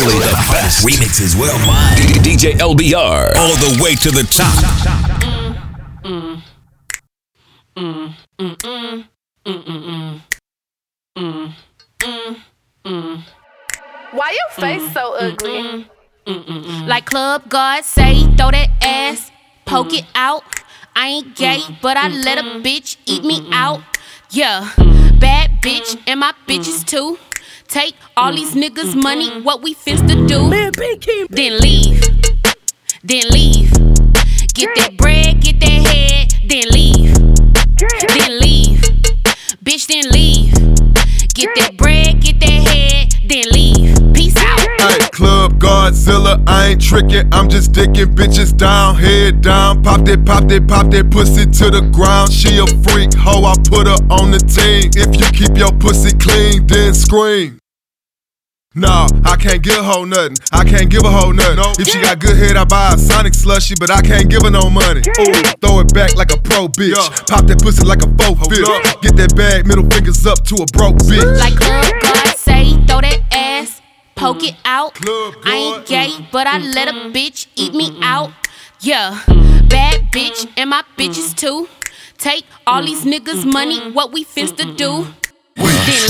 Only the best remixes worldwide. DJ LBR. All the way to the top. Why your face so mm, mm, ugly? Mm, like Club God say, throw that ass, poke it out. I ain't gay, but I let a bitch eat me out. Yeah, bad bitch, and my bitches too. Take all these mm. niggas' mm-hmm. money, what we finna do? Then leave, then leave. Get that bread, get that head, then leave, then leave. Bitch, then leave. Get that bread, get that head, then leave. Peace out. Hey, Club Godzilla, I ain't tricking, I'm just dicking bitches down, head down. Pop that, pop that, pop that pussy to the ground. She a freak, hoe, I put her on the team. If you keep your pussy clean, then scream. Nah, I can't give a hoe nothing. I can't give a hoe nothing. If she got good head, I buy a Sonic slushy, but I can't give her no money. Ooh, throw it back like a pro bitch. Pop that pussy like a faux fifth. Get that bag, middle fingers up to a broke bitch. Like Club God say, throw that ass, poke it out. I ain't gay, but I let a mm-hmm. bitch eat me mm-hmm. out. Yeah, mm-hmm. bad bitch, and my bitches too. Take all these niggas' money, what we finna do? Then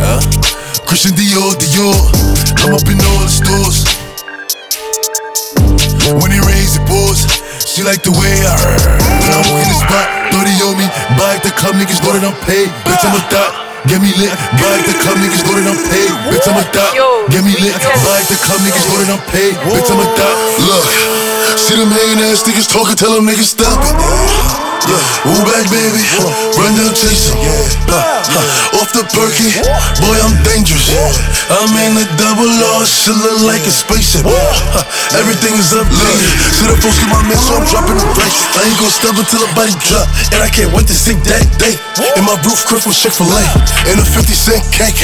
Uh, Christian Dior, Dior. I'm up in all the stores. When it rains, it pours. She like the way I heard. When I walk in the spot, 30 on me. Buy at the club, niggas know that I'm paid. Bitch, I'm a thot. Get me lit. Buy at the club, niggas know that I'm paid. Bitch, I'm a thot. Get me lit. Buy at the club, niggas know that I'm paid. Bitch, I'm a thot. Look, see them hating ass niggas talking, tell them niggas stop it. Yeah, woo back, baby. Run down chasing. Uh, uh, off the perky, boy, I'm dangerous. I'm in the double R, shit look like a spaceship. Uh, everything is updated. See the folks get my man, so I'm dropping the brakes. I ain't gonna stop until the body drop. And I can't wait to see that day. In my roof, crib with Chick fil A. And a 50 cent cake.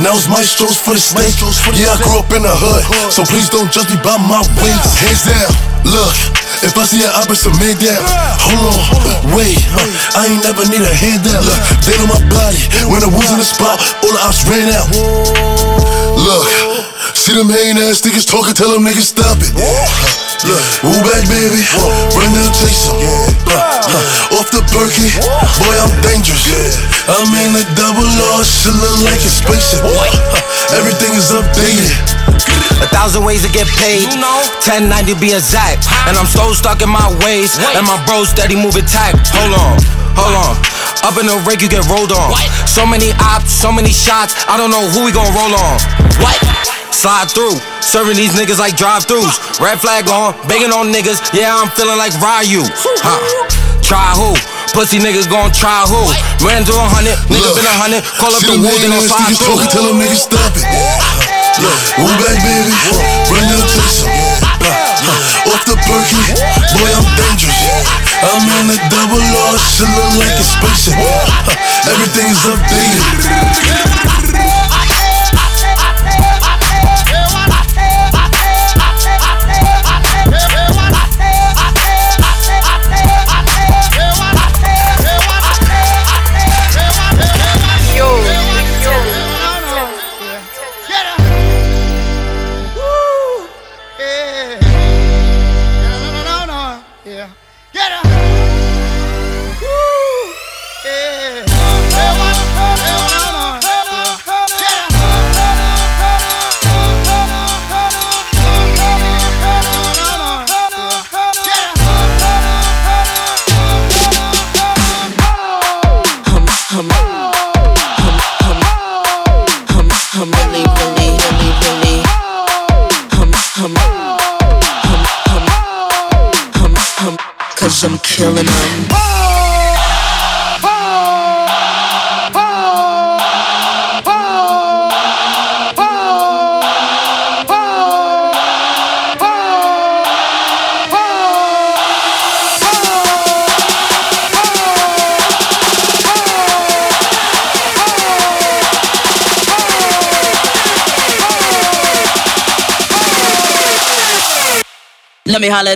Now it's Mastro's for the steak. Yeah, I grew up in the hood. So please don't judge me by my wings. Hands down, look. If I see an opposite man down, hold on, wait, I ain't never need a handout. Look, they know my body. When I was in the spot, all the ops ran out. Look, see them hating ass niggas talking, tell them niggas stop it. Look, woo back, baby. Run down. Uh, uh, off the perky, boy, I'm dangerous. I'm in a double R, shit look like a spaceship. Everything is updated. A thousand ways to get paid. 1090 be exact. And I'm so stuck in my ways. And my bro steady moving tight. Hold on, hold on. Up in the rig, you get rolled on. So many ops, so many shots. I don't know who we gon' roll on. What? Slide through, serving these niggas like drive-throughs. Red flag on, begging on niggas. Yeah, I'm feeling like Ryu. Huh? Try who? Pussy niggas gon' try who? Ran to a hundred, niggas been a hundred. Call up the them wood, they hating gon' ass slide niggas through. talking, tell them niggas stop it. Look, woo back, baby. Run down chasing. Uh, uh, off the perky, boy, I'm dangerous. I'm in a double R, shit look like a spaceship. Uh, everything is updated.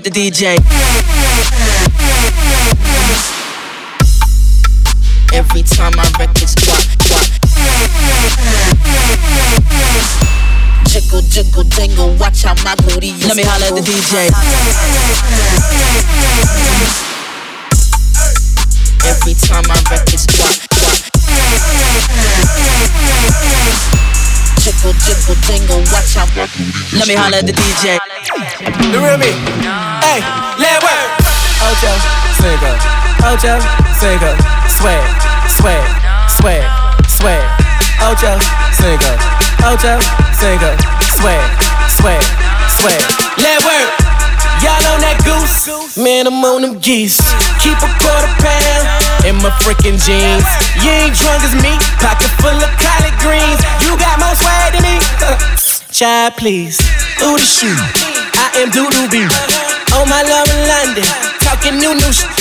The DJ. Every time wreck it, squat, squat. Jiggle, jiggle, jingle, watch how my booty. Let me holler at the DJ. Every time wreck it, squat, squat jiggle, jiggle, jingle, watch out. Let me holler at the DJ. You real me? Hey, let work. Ocho, Cinco, Ocho, Cinco, swag, swag, swag, swag. Ocho, Cinco, Ocho, Cinco, swag, swag, swag. Let work. Y'all on that goose? Man, I'm on them geese. Keep a quarter pound in my freaking jeans. You ain't drunk as me, pocket full of collard greens. You got more swag than me. Child, please. Ooh, the shoe. I am doodoo bee. On my love in London, talking new new shit.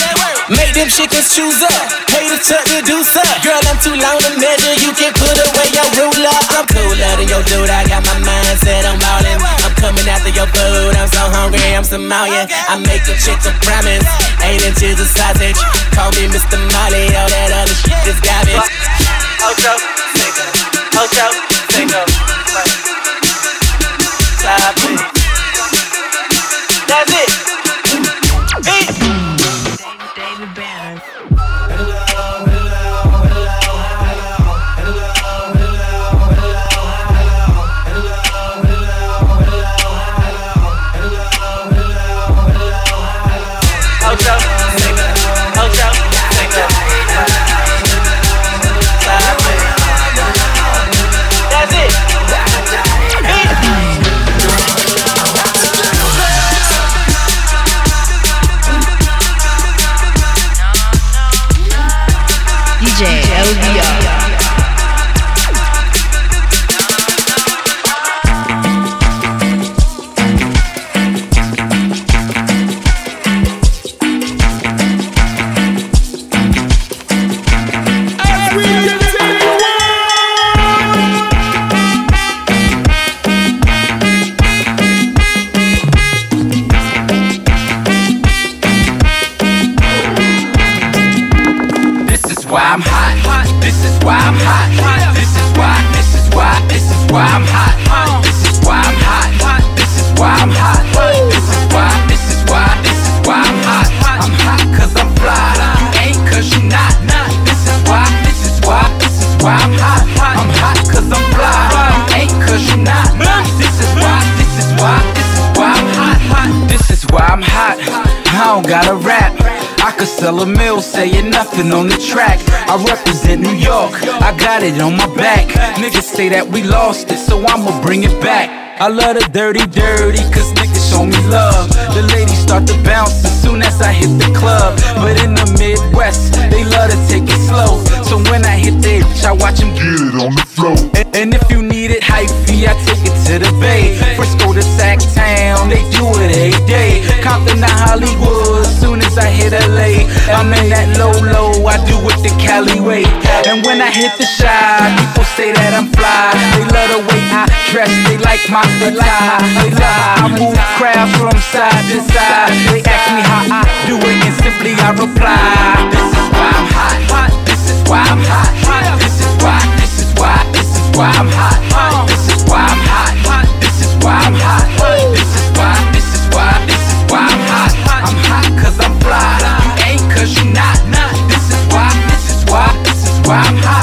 Make them chickens choose up. The tuck to do up. Girl, I'm too long to measure. You can put away your ruler. I'm cooler than your dude. I got my mind set on ballin'. I'm coming after your food. I'm so hungry. I'm Somalian. I make a chick to promise. Eight inches of sausage. Call me Mr. Molly. All that other shit is garbage. Ocho, Cinco. Ocho, Cinco. That's nothing on the track. I represent New York, I got it on my back. Niggas say that we lost it, so I'ma bring it back. I love the dirty, dirty, cause niggas show me love. The ladies start to bounce as soon as I hit the club. But in the Midwest, they love to take it slow. So when I hit the bitch, I watch them get it on the floor. And, and if you need it hyphy, I take it to the Bay. Frisco to Sac Town, they do it every day. Compton to Hollywood, as soon as I hit LA. I'm in that low low, I do it the Cali way. And when I hit the shot, people say that I'm fly. They love the way I dress, they like my attire. They love I move crowds from side to side. They ask me how I do it, and simply I reply. This is why I'm hot. Hot, this is why I'm hot. This is why. This is why. This is why I'm hot. This is why I'm hot. Hot This is why I'm hot. This is why. This is why. This is why I'm hot. I'm hot cause I'm fly. You ain't cause you not. This is why. This is why. This is why I'm hot.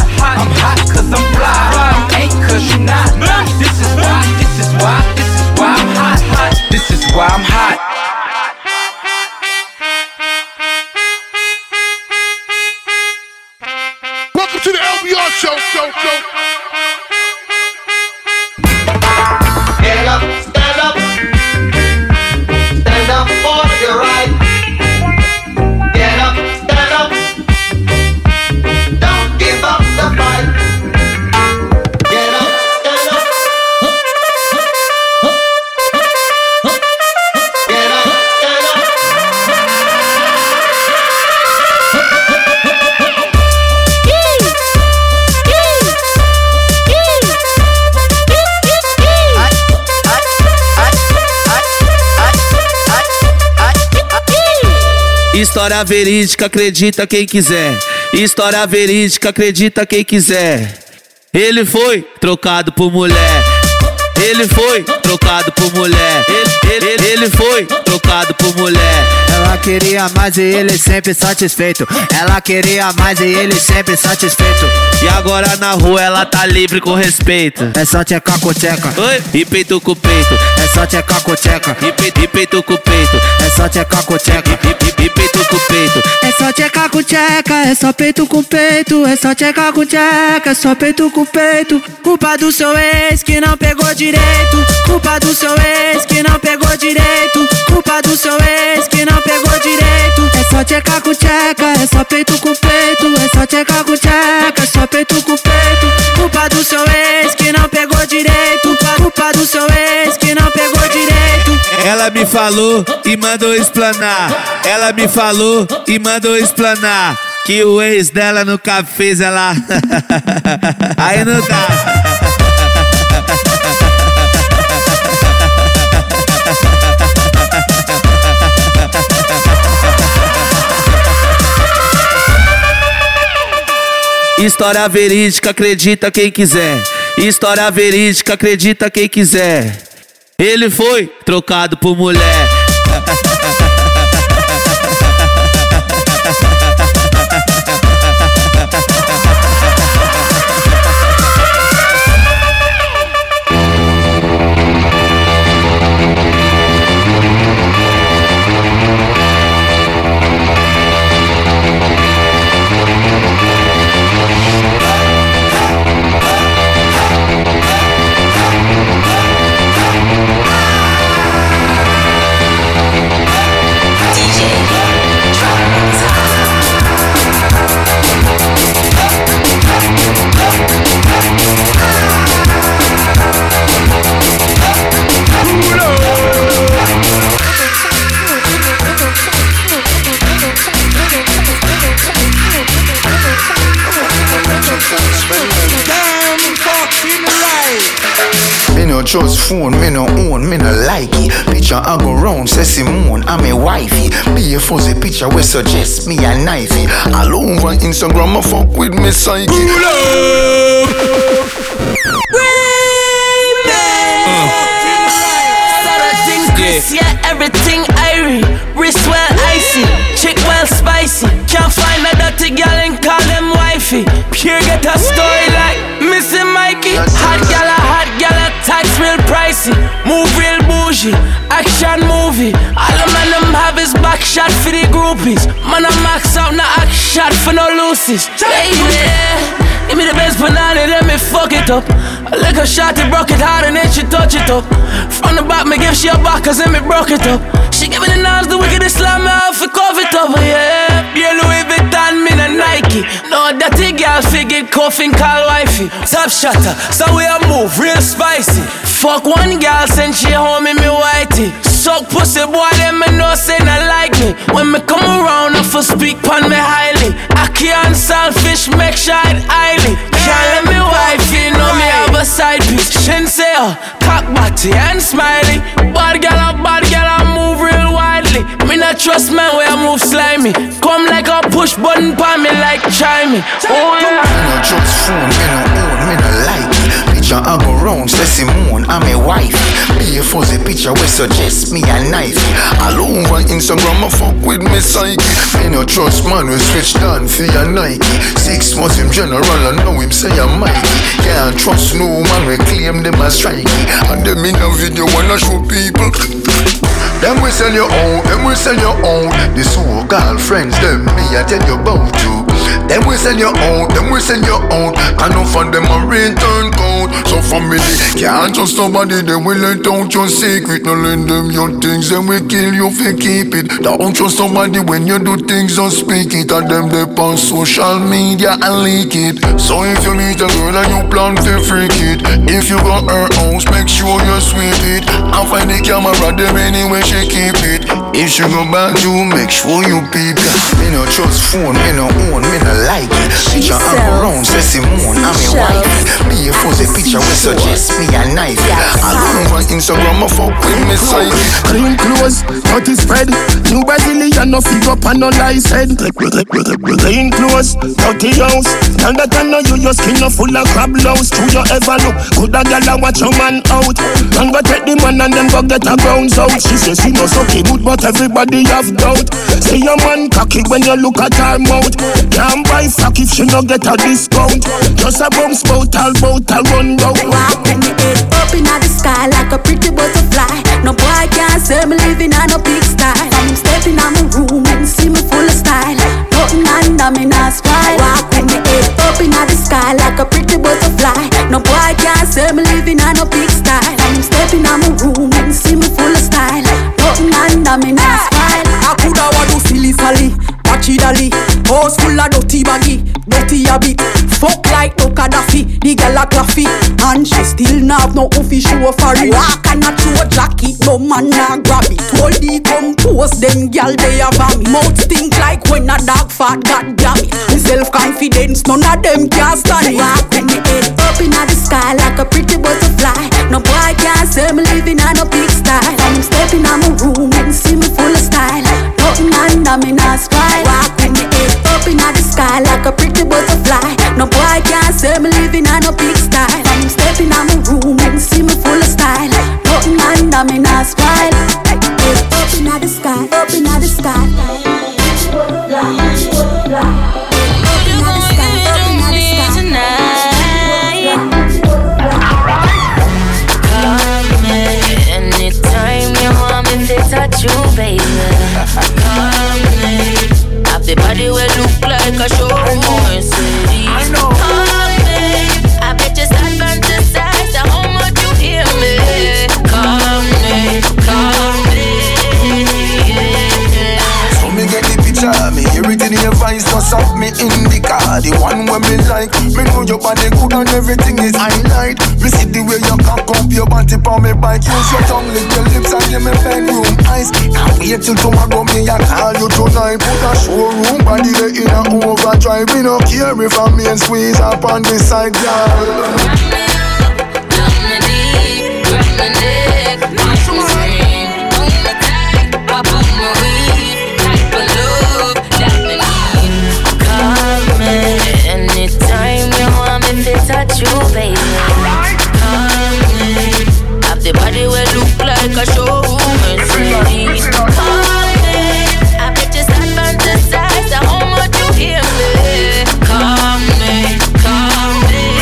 Show, show, show. História verídica, acredita quem quiser. História verídica, acredita quem quiser. Ele foi trocado por mulher. Ele foi trocado por mulher. Ele, ele, ele foi trocado por mulher. Ela queria mais e ele sempre satisfeito. Ela queria mais e ele sempre satisfeito. E agora na rua ela tá livre com respeito. É só tchecar com tcheca. Oi? E peito com peito. É só tchecar com tcheca. E peito, e peito com peito. É só tchecar com tcheca. E, e, e peito com peito. É só tchecar com tcheca. É só peito com peito. É só tchecar com tcheca. É só peito com peito. Culpa do seu ex que não pegou direito. Culpa do seu ex que não pegou direito. Culpa do seu ex que não pegou direito. É só tchecar com tcheca. É só peito com peito. É só tchecar com tcheca. É só peito com peito. Culpa do seu ex que não pegou direito. Culpa do seu ex que não pegou direito. Ela me falou e mandou explanar. Ela me falou e mandou explanar. Que o ex dela nunca fez ela. Aí não dá. História verídica, acredita quem quiser. História verídica, acredita quem quiser. Ele foi trocado por mulher. Me no trust phone, me no own, me no like it. Picture I go round, say Simone, I'm a wifey. Be a fuzzy picture we suggest me a knifey. All over Instagram, I fuck with me psyche. Yeah, everything irie. Wrist well icy, chick well spicy. Can't find a dirty girl and call them wifey. Pure get a story like Missing Mikey. Hot gal, hot gal, tax real pricey. Move real bougie, action movie. All the man them have is back shot for the groupies. Man, I max out, now act shot for no loosies. Baby. Give me the best banana, let me fuck it up. I lick a shot, it broke it hard, and then she touch it up. From the back, me give she a back, cause then me broke it up. She giving the knives, the wickedest slam me off, it cover it up, oh, yeah. Yeah, Louis Vuitton, me na Nike. No, dirty girl, figure coughing, call wifey. Top shutter, so we a move, real spicy. Fuck one girl, send she home in me whitey. Suck pussy, boy, them me know say not like me. When me come around, I for speak pon me highly. I can't selfish, make sure highly. Can't let me wife, you know me a side piece. Shin say, uh, cock body and smiley. Bad girl, a bad girl, I move real widely. Me not trust man where I move slimy. Come like a push button pon me like chimey. Oh yeah. Me no trust phone, me Picture I go round, say Simone, I'm a wife. Be a fuzzy picture we suggest me a knifey. All over Instagram, I fuck with me psyche. Me no trust man, we switch down for your Nike. Six months him general, I know him say I'm Mikey. Can't trust no man, we claim them as strikey. And them in a video wanna show people. Them we sell your own, them we sell your own. The so girlfriends, them me I tell you about you. Them we send your own, them we send your own. I know for them a return code. So family can't trust nobody, they will let out your secret. No lend them your things, then we kill you if you keep it. Don't trust nobody when you do things, don't speak it. And them they on social media and leak it. So if you meet a girl and you plan to freak it, if you got her house, make sure you sweep it. And find the camera, them anyway she keep it. If she go back, you make sure you peep ya. Me no trust phone, me no own, me no like it. Picture hang around, say Simone, I'm a wife. Me a fuzzy picture, we suggest me a knife. Alone on Instagram, I fuck with me side. Clean clothes, dirty spread. New Brazilian, no figure pan no lies head. Clean clothes, dirty house. Tell that I know you, your skin no full of crab louse. True you ever look, could a gal a watch your man out. And go take the man and then go get a grounds out. She says she no sucky good, but everybody have doubt. Say your man cocky when you look at her mouth. Can't buy fuck if she no get a discount. Just a bounce bout, all bout, all run down. Walk with me head up in the sky like a pretty butterfly. No boy can't say me living on a big style. I'm stepping on my room and see me full of style. Nothing under me not smile. Walk with me head up in the sky like a pretty butterfly. No boy can't say me living on a big style. Dolly. House full of dirty baggy, dirty habit. Fuck like no Gaddafi, the gal a claffy, and she still not have no office show for it. Walk and a show jacket, no man nah grab it. Hold the compose, them gal they have a me. Mouth stink like when a dog fat, god damn it. Self confidence, none of them can stand it. Walk with me head up in the sky like a pretty butterfly. No boy can't say me living on a big style. I'm stepping on my room and see me full of style. Nothing under me not smile. A pretty butterfly. No boy can't say me living on a big style. I'm stepping on my room and see me full of style. Nothing under me not smile. Head up in the sky, up in the sky. Me. Use your tongue, lick your lips and give me bedroom eyes. Now wait till tomorrow, me I call you tonight. Put a showroom body there in a overdrive. Me no care if I'm me and squeeze up on this side, girl. Touch you, baby. A showroom Mercedes. Come me. I bet you start fantasize how much you hear me. Come me, come me.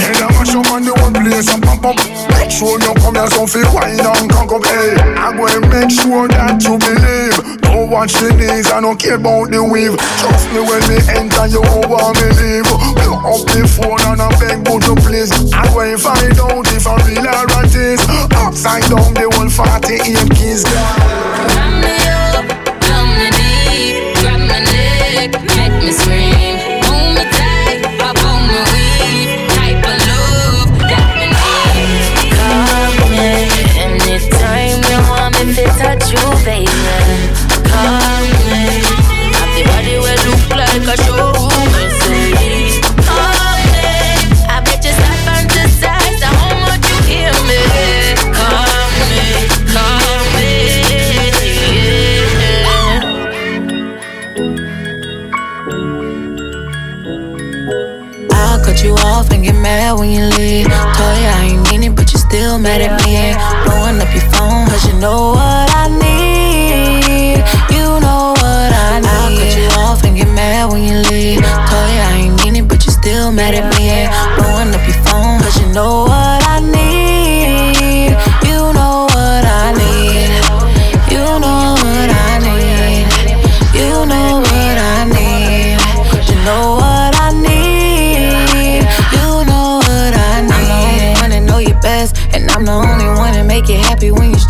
Hey, that mash up on the one place and pump up. Make sure you come here, so feel wine and cock up. Hey, I'm going to make sure that you believe. Don't watch the knees, I don't care about the weave. Trust me when me enter, you want me leave. Blow up the phone and I beg, but you please. Going to find out whole 48 keys.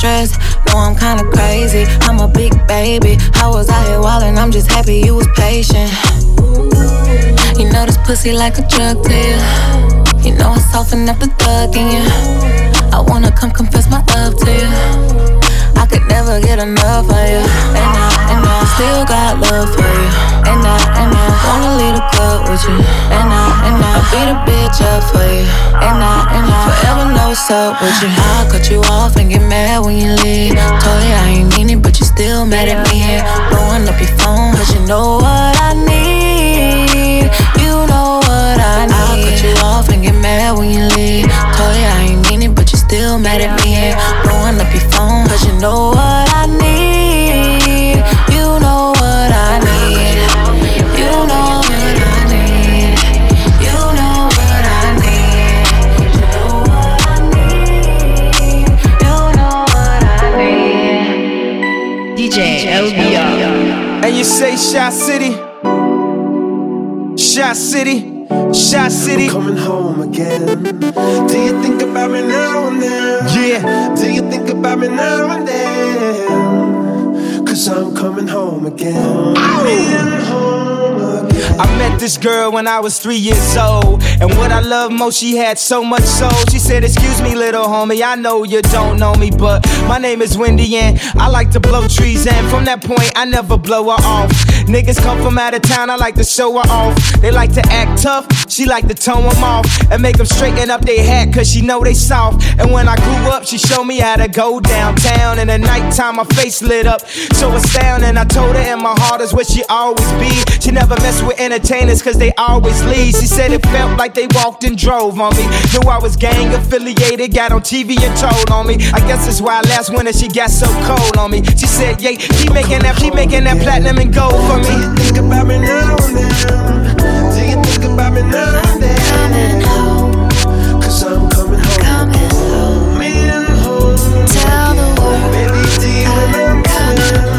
Stressed. No, I'm kinda crazy. I'm a big baby. I was out here wildin', I'm just happy you was patient. You know this pussy like a drug you. You know I soften up the thug in you. I wanna come confess my love to you. I could never get enough of you. And I, and I still got love for you. And I, and I wanna leave the club with you. And I, and I beat a bitch up for you. And I, and I forever know what's up with you. I'll cut you off and get mad when you leave. Told you I ain't mean it, but you still mad at me. Here, blowing up your phone, cause you know what I need. You know what I need. I'll cut you off and get mad when you leave. Told you I ain't mean it, but you still mad at me. Here, blowing up your phone, cause you know what I need. You say Shot City? Shot City? Shot City? coming home again. Do you think about me now and then? Yeah. Do you think about me now and then? Cause I'm coming home again. Coming home. I met this girl when I was three years old. And what I love most, she had so much soul. She said, Excuse me, little homie, I know you don't know me, but my name is Wendy and I like to blow trees. And from that point, I never blow her off. Niggas come from out of town, I like to show her off. They like to act tough, she like to tone them off. And make them straighten up their hat, cause she know they soft. And when I grew up, she showed me how to go downtown. And at nighttime, my face lit up. So astounding, I told her, and my heart is where she always be. She never mess with entertainers, cause they always leave. She said it felt like they walked and drove on me. Knew I was gang affiliated, got on TV and told on me. I guess that's why last winter she got so cold on me. She said, Yeah, keep making that, keep making that platinum and gold for me. Do you think about me now and then? Do you think about me now and then? Coming home. Cause I'm coming home. Coming home. Coming home. Tell the world. Baby, do you remember?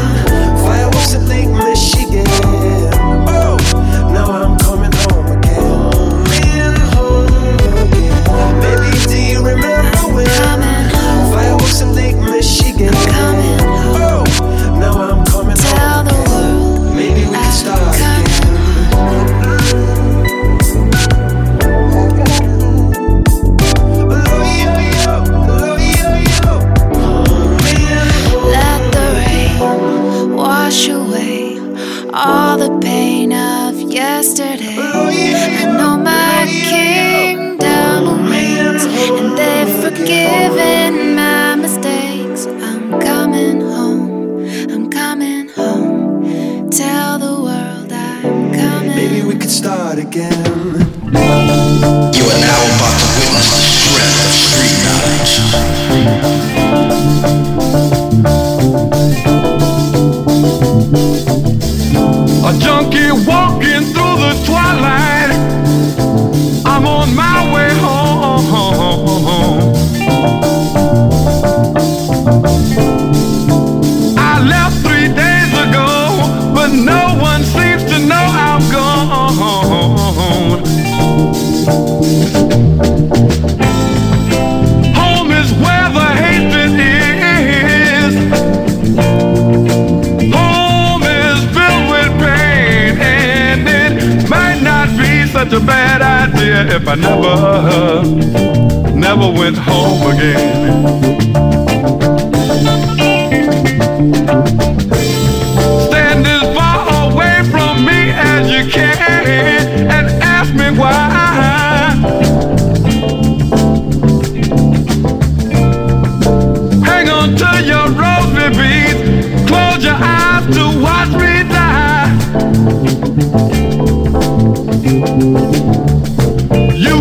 You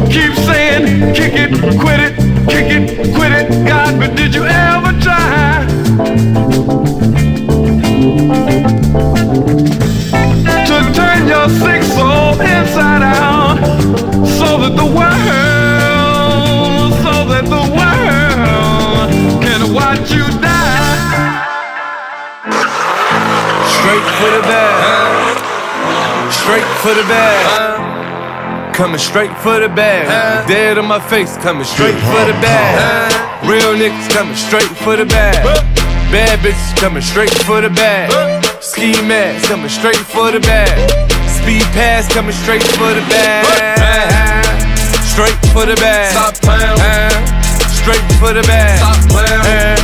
keep saying, kick it, quit it, kick it, quit it, God, but did you ever try to turn your sick soul inside out so that the world, so that the world can watch you die? Straight for the bed. Straight for the bag. Coming straight for the bag. Dead on my face, coming straight for the bag. Real niggas coming straight for the bag. Bad bitches coming straight for the bag. Ski mask coming straight for the bag. Speed pass coming straight for the bag. Straight for the bag. Stop playing. Straight for the bag. Stop playing.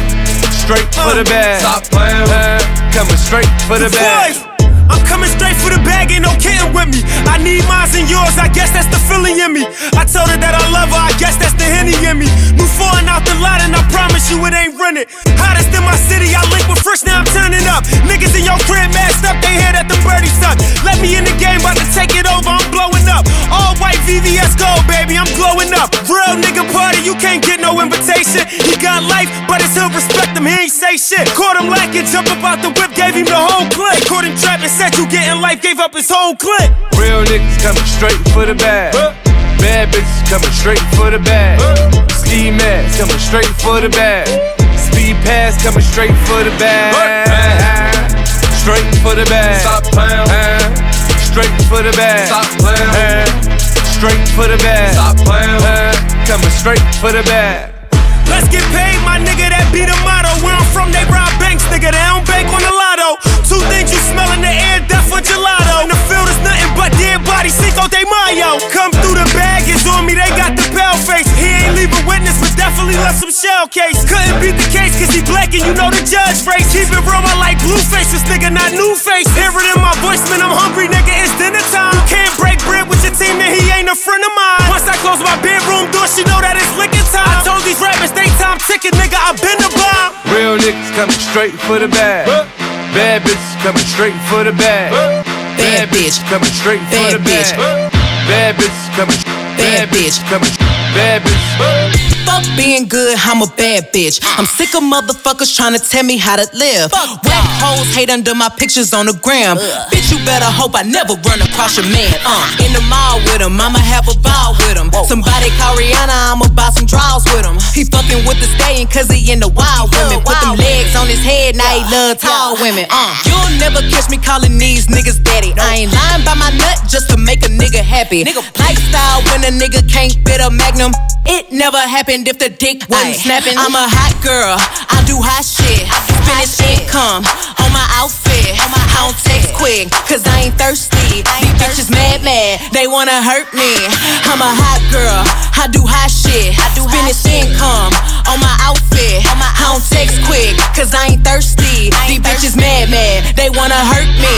straight for the bag. Stop playing. Uh, coming straight for the bag. I'm coming straight for the bag, ain't no kidding with me. I need mines and yours, I guess that's the feeling in me. I told her that I love her, I guess that's the henny in me. New foreign out the lot, and I promise you it ain't running. Hottest in my city, I link with Fresh, now I'm turning up. Niggas in your crib masked up, they head at the birdie stuck. Let me in the game, about to take it over, I'm blowing up. All white VVS gold, baby, I'm glowing up. Real nigga party, you can't get no invitation. He got life, but it's he'll respect him, he ain't say shit. Caught him lacking, jump about the whip, gave him the you getting life, gave up his whole clip. Real niggas coming straight for the bag. Bad bitches coming straight for the bag. Ski mask coming straight for the bag. Speed pass coming straight for the bag. Straight for the bag. Stop playing. Straight for the bag. Stop playing. Straight for the bag. Stop playing. Coming straight for the bag. Let's get paid, my nigga, that be the motto. Where I'm from, they rob banks, nigga, they don't bank on the lotto. Two things you smell in the air, death or gelato. In the field is nothing but dead bodies, Cinco de Mayo. Come through the bag, it's on me, they got the pale face. He ain't leave a witness, but definitely left some shell case. Couldn't beat the case, cause he black and you know the judge race. Keep it real, I like blue face, this nigga not new face. Hear it in my voice, man, I'm hungry, nigga, it's dinner time. You can't break bread with your team, man, he ain't a friend of mine. Once I close my bedroom door, she know that it's licking time. I told these rappers, they time ticking, nigga, I've been the bomb. Real niggas coming straight for the bag. Bad bitches coming straight for the bag. Bad bitch coming straight for the bag. Bad bitches coming. Bad bitch coming. Bad bitch. Fuck being good, I'm a bad bitch. I'm sick of motherfuckers trying to tell me how to live. Fuck Whack hoes hate under my pictures on the gram. Bitch, you better hope I never run across your man. Uh, in the mall with him, I'ma have a ball with him. Somebody call Rihanna, I'ma buy some draws with him. He fucking with the stallion cause he in the wild women. Put them on his head, now he love tall women. Uh, you'll never catch me calling these niggas daddy. I ain't lying by my nut just to make a nigga happy. Nigga, Lifestyle when a nigga can't fit a magnum. It never happened if the dick wasn't snapping. I'm a hot girl, I do hot shit. Fashion Nova on my outfit. I don't text quick, cause I ain't thirsty. These bitches mad, mad, they wanna hurt me. I'm a hot girl, I do hot shit. I do Fashion Nova on my outfit. I don't text quick, cause I ain't thirsty. These bitches mad, mad, they wanna hurt me.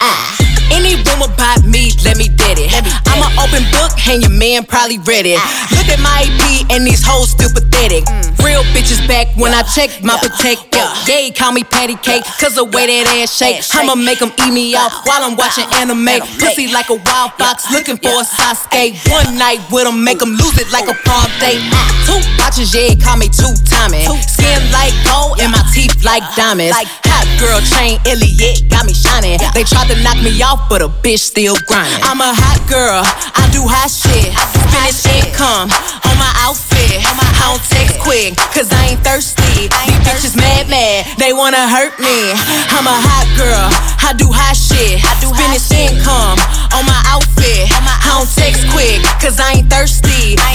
Ah. Any rumor about me, let me dead it. I'm an open book, and your man probably read it. Ah. Look at my EP, and these hoes still pathetic. Mm. Real bitches back when I check my protector. Yeah, call me patty cake, cause the way that ass shake. I'ma make them eat me out while I'm watching anime. Pussy like a wild fox, looking for a Sasuke. One night with them, make them lose it like a prom date. Ah. Two watches, yeah, call me two timing. Skin like gold, and my teeth like diamonds. Hot girl chain, Elliot, got me shining. They tried to knock me off, but a bitch still grinding. I'm a hot girl, I do hot shit. Fashion Nova on my outfit. I don't text quick, cause I ain't thirsty. These bitches mad, mad, they wanna hurt me. I'm a hot girl, I do hot shit. Fashion Nova on my outfit. I don't text quick, cause I ain't thirsty. These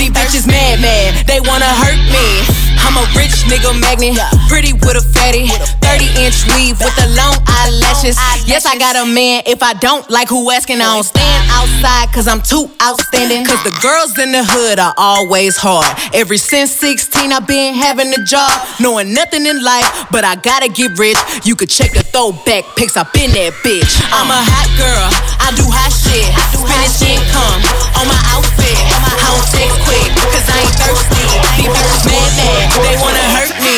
nigga magnet, pretty with a fatty. 30 inch weave with the long eyelashes. Yes, I got a man. If I don't like who asking, I don't stand outside cause I'm too outstanding. Cause the girls in the hood are always hard. Ever since 16, I've been having a job. Knowing nothing in life, but I gotta get rich. You could check the throwback pics, I've been that bitch. I'm a hot girl, I do hot shit. Fashion Nova on my outfit. I don't text quick, cause I ain't thirsty. These bitches mad, mad, they wanna hurt me.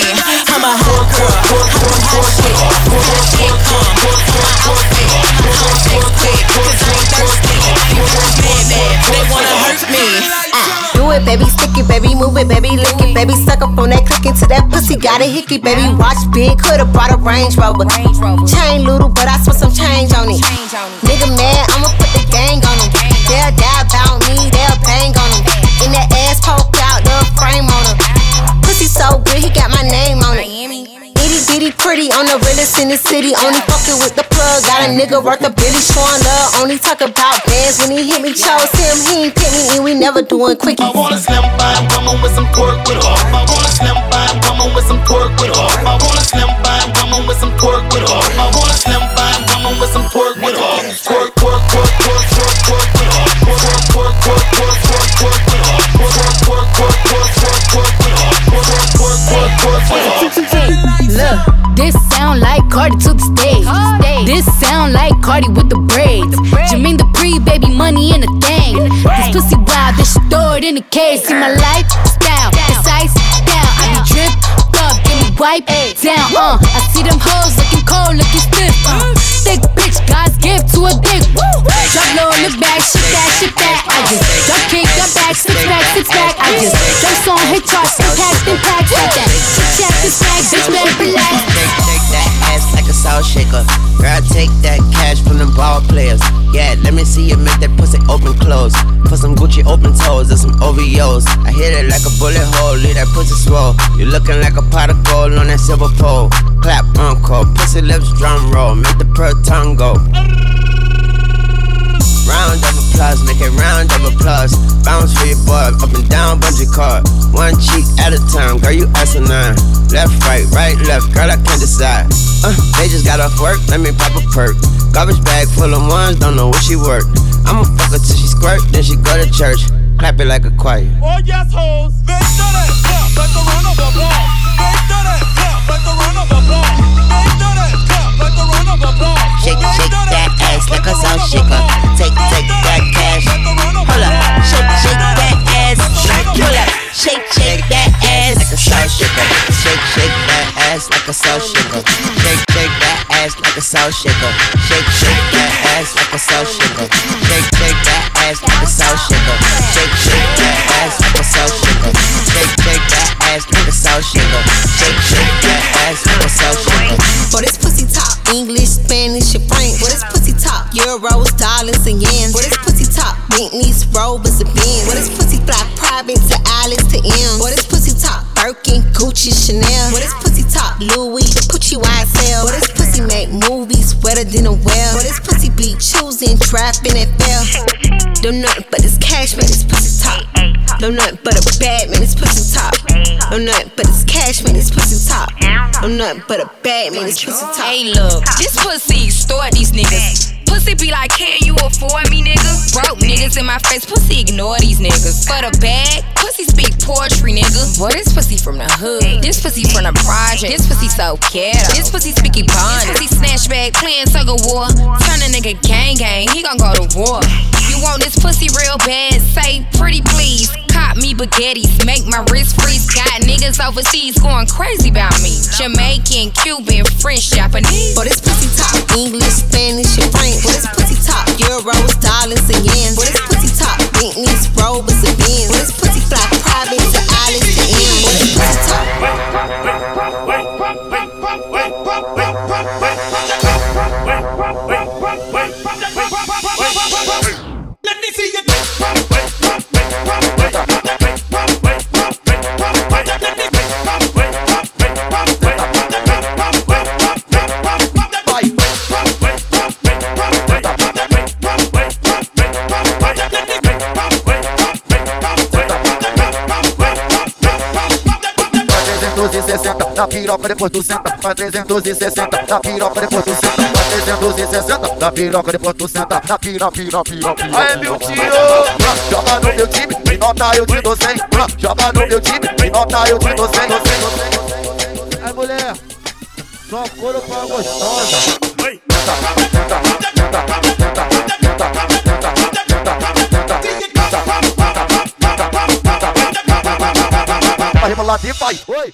I'm a hot girl, I do hot shit. Fashion Nova on my outfit. I don't text quick, cause I ain't thirsty. Me. Do it, baby, stick it, baby, move it, baby, lick it, baby, suck up on that click into that pussy, got a hickey, baby, watch big, could've brought a Range Rover. Chain little, but I spent some change on it. Nigga mad, I'ma put the gang on him. They'll die about me, they'll bang on him. In that ass poke out, the frame on him. Pussy so good, he got my name on it. Itty bitty pretty on the realest in the city. Only fucking with the plug. Got a nigga worth a billy showing love. Only talk about bands when he hit me. Chose him, he ain't pick me, and we never doing quickies. I want a slim fine woman with some twerk with her. I want a slim fine woman with some twerk with her. I want a slim fine woman with some twerk with her. I want a slim fine woman with some twerk with her. Twerk, twerk, twerk, Cardi to the stage. This sound like Cardi with the braids. Jermaine the pre baby money in the thing. This pussy wild, this shit throw it in the case. See my lifestyle, it's ice down. I be drip up, give me wipe down. Uh, I see them hoes looking cold, looking stiff. Uh, thick bitch, God's gift to a dick. Drop low in the back, shit that, shit that. I just drop kick, got back, six back, six back. I just drop song, hit charts, impact, impact, like that. Chit chat, this bag, bitch, better relax. That ass like a salt shaker. Girl, take that cash from the ball players. Yeah, let me see you make that pussy open close. Put some Gucci open toes and some OVOs. I hit it like a bullet hole, leave that pussy swole. You looking like a pot of gold on that silver pole. Clap encore, pussy lips drum roll, make the pearl tongue go. Round of applause, make it round of applause. Bounce for your boy, up and down, bungee cord. One cheek at a time, girl, you asinine. Left, right, right, left, girl, I can't decide. Uh, they just got off work, let me pop a perk. Garbage bag full of ones, don't know where she work. I'ma fuck her till she squirt, then she go to church. Clap it like a choir. Oh yes, hoes. Bitch, that clap like the run of applause. Salt shaker. Shake, shake that ass like a salt shaker. Shake, shake that ass like a salt shaker. Shake, shake that ass like a salt shaker. Shake, shake that ass like a salt shaker. Shake, shake that ass like a salt shaker. Shake, shake that ass like a salt shaker. For this pussy talk, English, Spanish, and French. For pussy talk, Euros, dollars, and yens. For this pussy talk, Bentleys, Rovers, and Benz. For this pussy fly private to Amsterdam. For this pussy talk, Birkin, Gucci, Chanel. For this pussy wetter than a well. For this pussy be choosing, trapping, and fail. Do nothing but this cash, man, this pussy talk. No nothing but a bad man, this pussy talk. No nothing but this cash, man, this pussy talk. No nothing but a bad man, this pussy talk. Hey, look, this pussy extort these niggas. Pussy be like, can you afford me, nigga? Broke niggas in my face, pussy ignore these niggas. For the bag, pussy speak poetry, nigga. What is pussy from the hood. This pussy from the project. This pussy so ghetto. This pussy speak Ebonics. This pussy snatch bag, playing tug of war. Turn a nigga gang gang, he gon' go to war. You want this pussy real bad? Say pretty please. Cop me baguettes, make my wrist freeze. Got niggas overseas going crazy about me. Jamaican, Cuban, French, Japanese. But this pussy talk, English, Spanish, and French. For this pussy talk, Euros, dollars, and yens. For this pussy talk, Bentleys, Rovers, and Benz. For this pussy fly private to Amsterdam. For this pussy Let Run away. 360 na piroca depois tu senta. Faz 360 na piroca depois tu senta. Faz 360 na piroca depois tu senta. Na piroca, piroca, piroca. Aê, meu tio! Joga no meu time, me nota eu te dou 100. Joga no meu time, me nota eu te dou 100. Aí, mulher, só couro pra gostosa. Tenta, tenta, tenta, tenta, tenta, tenta. Vai rebolar e vai. Oi.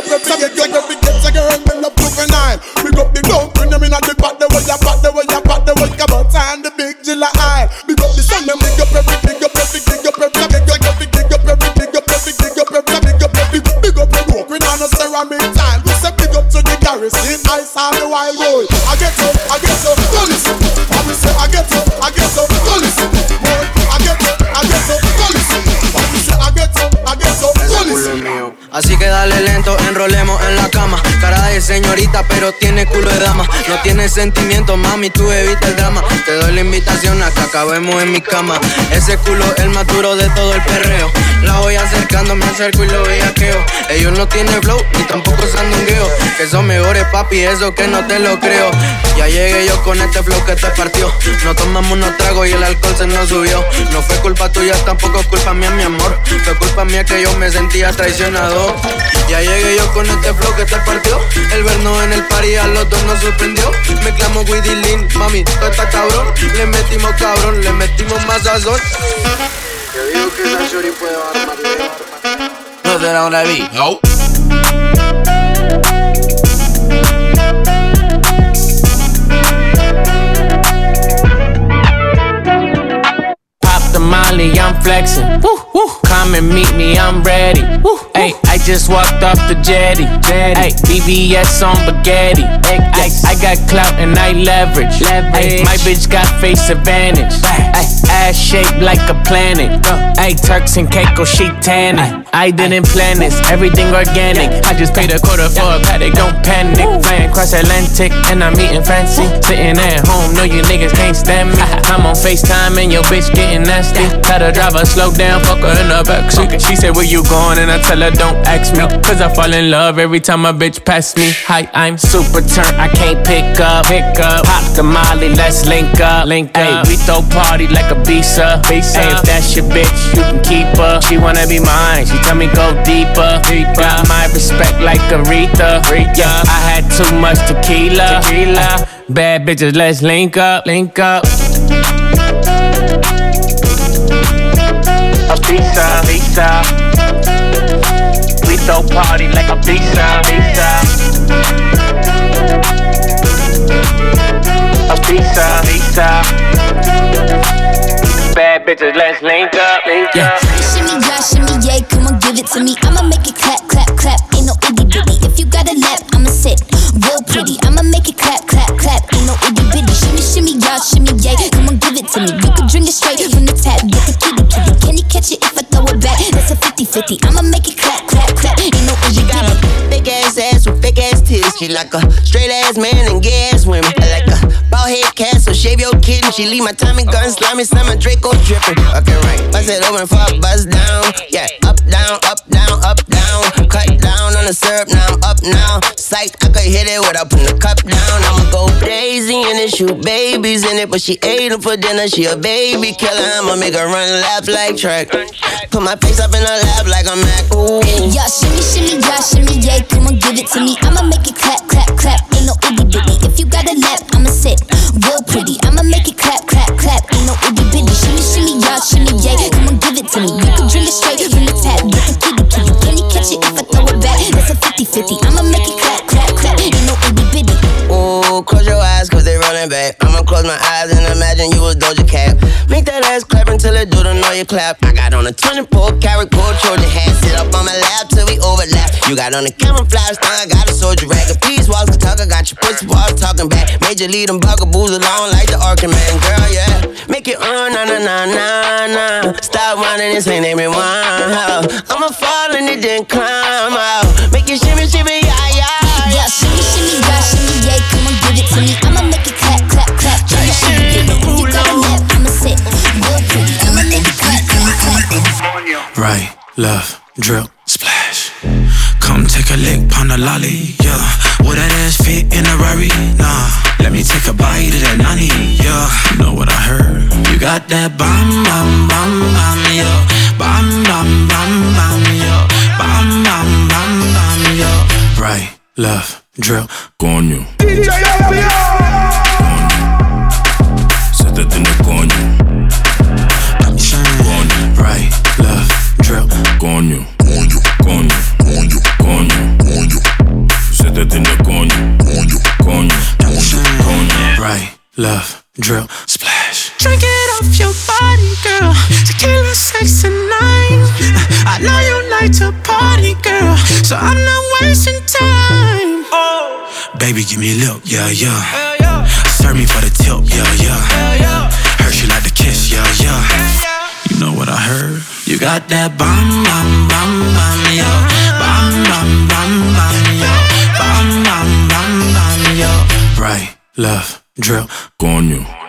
Así señorita, pero tiene culo de dama. No tiene sentimiento, mami, tú evita el drama. Te doy la invitación a que acabemos en mi cama. Ese culo es el más duro de todo el perreo. La voy acercando, me acerco y lo bellaqueo. Ellos no tienen flow, ni tampoco sandungueo. Que son mejores, papi, eso que no te lo creo. Ya llegué yo con este flow que te partió. No tomamos unos tragos y el alcohol se nos subió. No fue culpa tuya, tampoco culpa mía, mi amor. Fue culpa mía que yo me sentía traicionado. Ya llegué yo con este flow que te partió. El vernos en el party a los dos nos sorprendió. Me clamo Widdy Lin, mami, tú estás cabrón. Le metimos cabrón, le metimos más sazón. Yo digo que esa shorty puede armar. No será una vi. No. Pop the molly, I'm flexing. Come and meet me, I'm ready. Hey, I just walked off the jetty. Hey, BBS on spaghetti. Ay, I got clout and I leverage. Ay, my bitch got face advantage. Ay, ass shaped like a planet. Ay, Turks and Caicos, she tanning. I didn't plan this, everything organic. I just paid a quarter for a Patek, don't panic. Flying cross Atlantic and I'm eating fancy. Sitting at home, know you niggas can't stand me. I'm on FaceTime and your bitch getting nasty. Tell the driver slow down, fuck in the backseat. She said, Where you going? And I tell her, Don't ask me. Cause I fall in love every time a bitch pass me. Hi, I'm super turned, I can't pick up. Pick up. Pop the molly, let's link up. Link up. we throw party like a visa. visa. Hey, if that's your bitch, you can keep her. She wanna be mine, she tell me go deeper. deeper. Got my respect like Aretha. Aretha. I had too much tequila. tequila. Bad bitches, let's link up. Link up. A pizza, pizza. We throw party like a pizza, pizza. A pizza, pizza. Bad bitches, let's link up, link up. Shimmy yeah, shimmy yeah, come on, give it to me. I'ma make it clap. A 50-50. I'ma make it clap, clap, clap. Ain't no got a Thick ass ass with thick ass titties. She like a straight ass man and gay ass women. I like a bald head cat, so shave your kitten. She leave my Tommy gun slimy, summer Draco dripping. Okay, right. Bust it open for a buzz down. Yeah, up, down, up, down, up, down. The syrup, now I'm up now. Sight, I could hit it without putting the cup down. I'ma go crazy in it, shoot babies in it. But she ate them for dinner, she a baby killer. I'ma make her run laugh like track. Put my face up in her lap like a Mac. Ooh. Yeah, shimmy, shimmy, yeah, shimmy, yeah. Come on, give it to me. I'ma make it clap, clap, clap. Ain't no itty bitty. If you got a lap, I'ma sit real pretty. I'ma make it clap, clap, clap. Ain't no itty bitty. Shimmy, shimmy, yeah, shimmy, yeah. Come on, give it to me. You can drink it straight from the tap. Kitty. Can you catch it if I throw it back? That's a 50-50. I'ma make it clap, clap, clap. Ain't no itty bitty. Ooh, close your eyes cause they running back. I'ma close my eyes and imagine you was Doja Cat. Make that ass clap until it do the know you clap. I got on a 24 karat gold Trojan hat. Sit up on my lap till we overlap. You got on a camouflage thing, I got a soldier rag. If these walls can talk, I got your pussy walls talking back. Major lead them bugaboos along like the Arkham man. Girl, yeah. Make it on, na na na na na. Stop whining, this ain't everyone. I'ma fall and it then climb out. Make it shimmy, shimmy, yeah, yeah. Yeah, shimmy, shimmy, yeah, shimmy, yeah. Right, left, drip, splash. Come take a lick, pound a lolly, yeah. Would that ass fit in a Rari? Nah. Let me take a bite of that nani, yeah. Know what I heard? You got that bam, bam, bam, bam, yeah. Bam, bam, bam, bam, yeah. Bam, bam, bam, bam, yeah. Right, left, drip, coño. Siéntate Left, drip, splash. Drink it off your body, girl. Tequila, sex, and nine. I know you like to party, girl. So I'm not wasting time. Oh, Baby, give me a lip, yeah, yeah. Serve me for the tip, yeah, yeah. Heard she like to kiss, yeah, yeah. You know what I heard? You got that bam, bam, bam, bam, yeah. Bam, bam, bam, bam, yeah. Bam, bam, bam, bam, yeah. Right, left, drip, coño.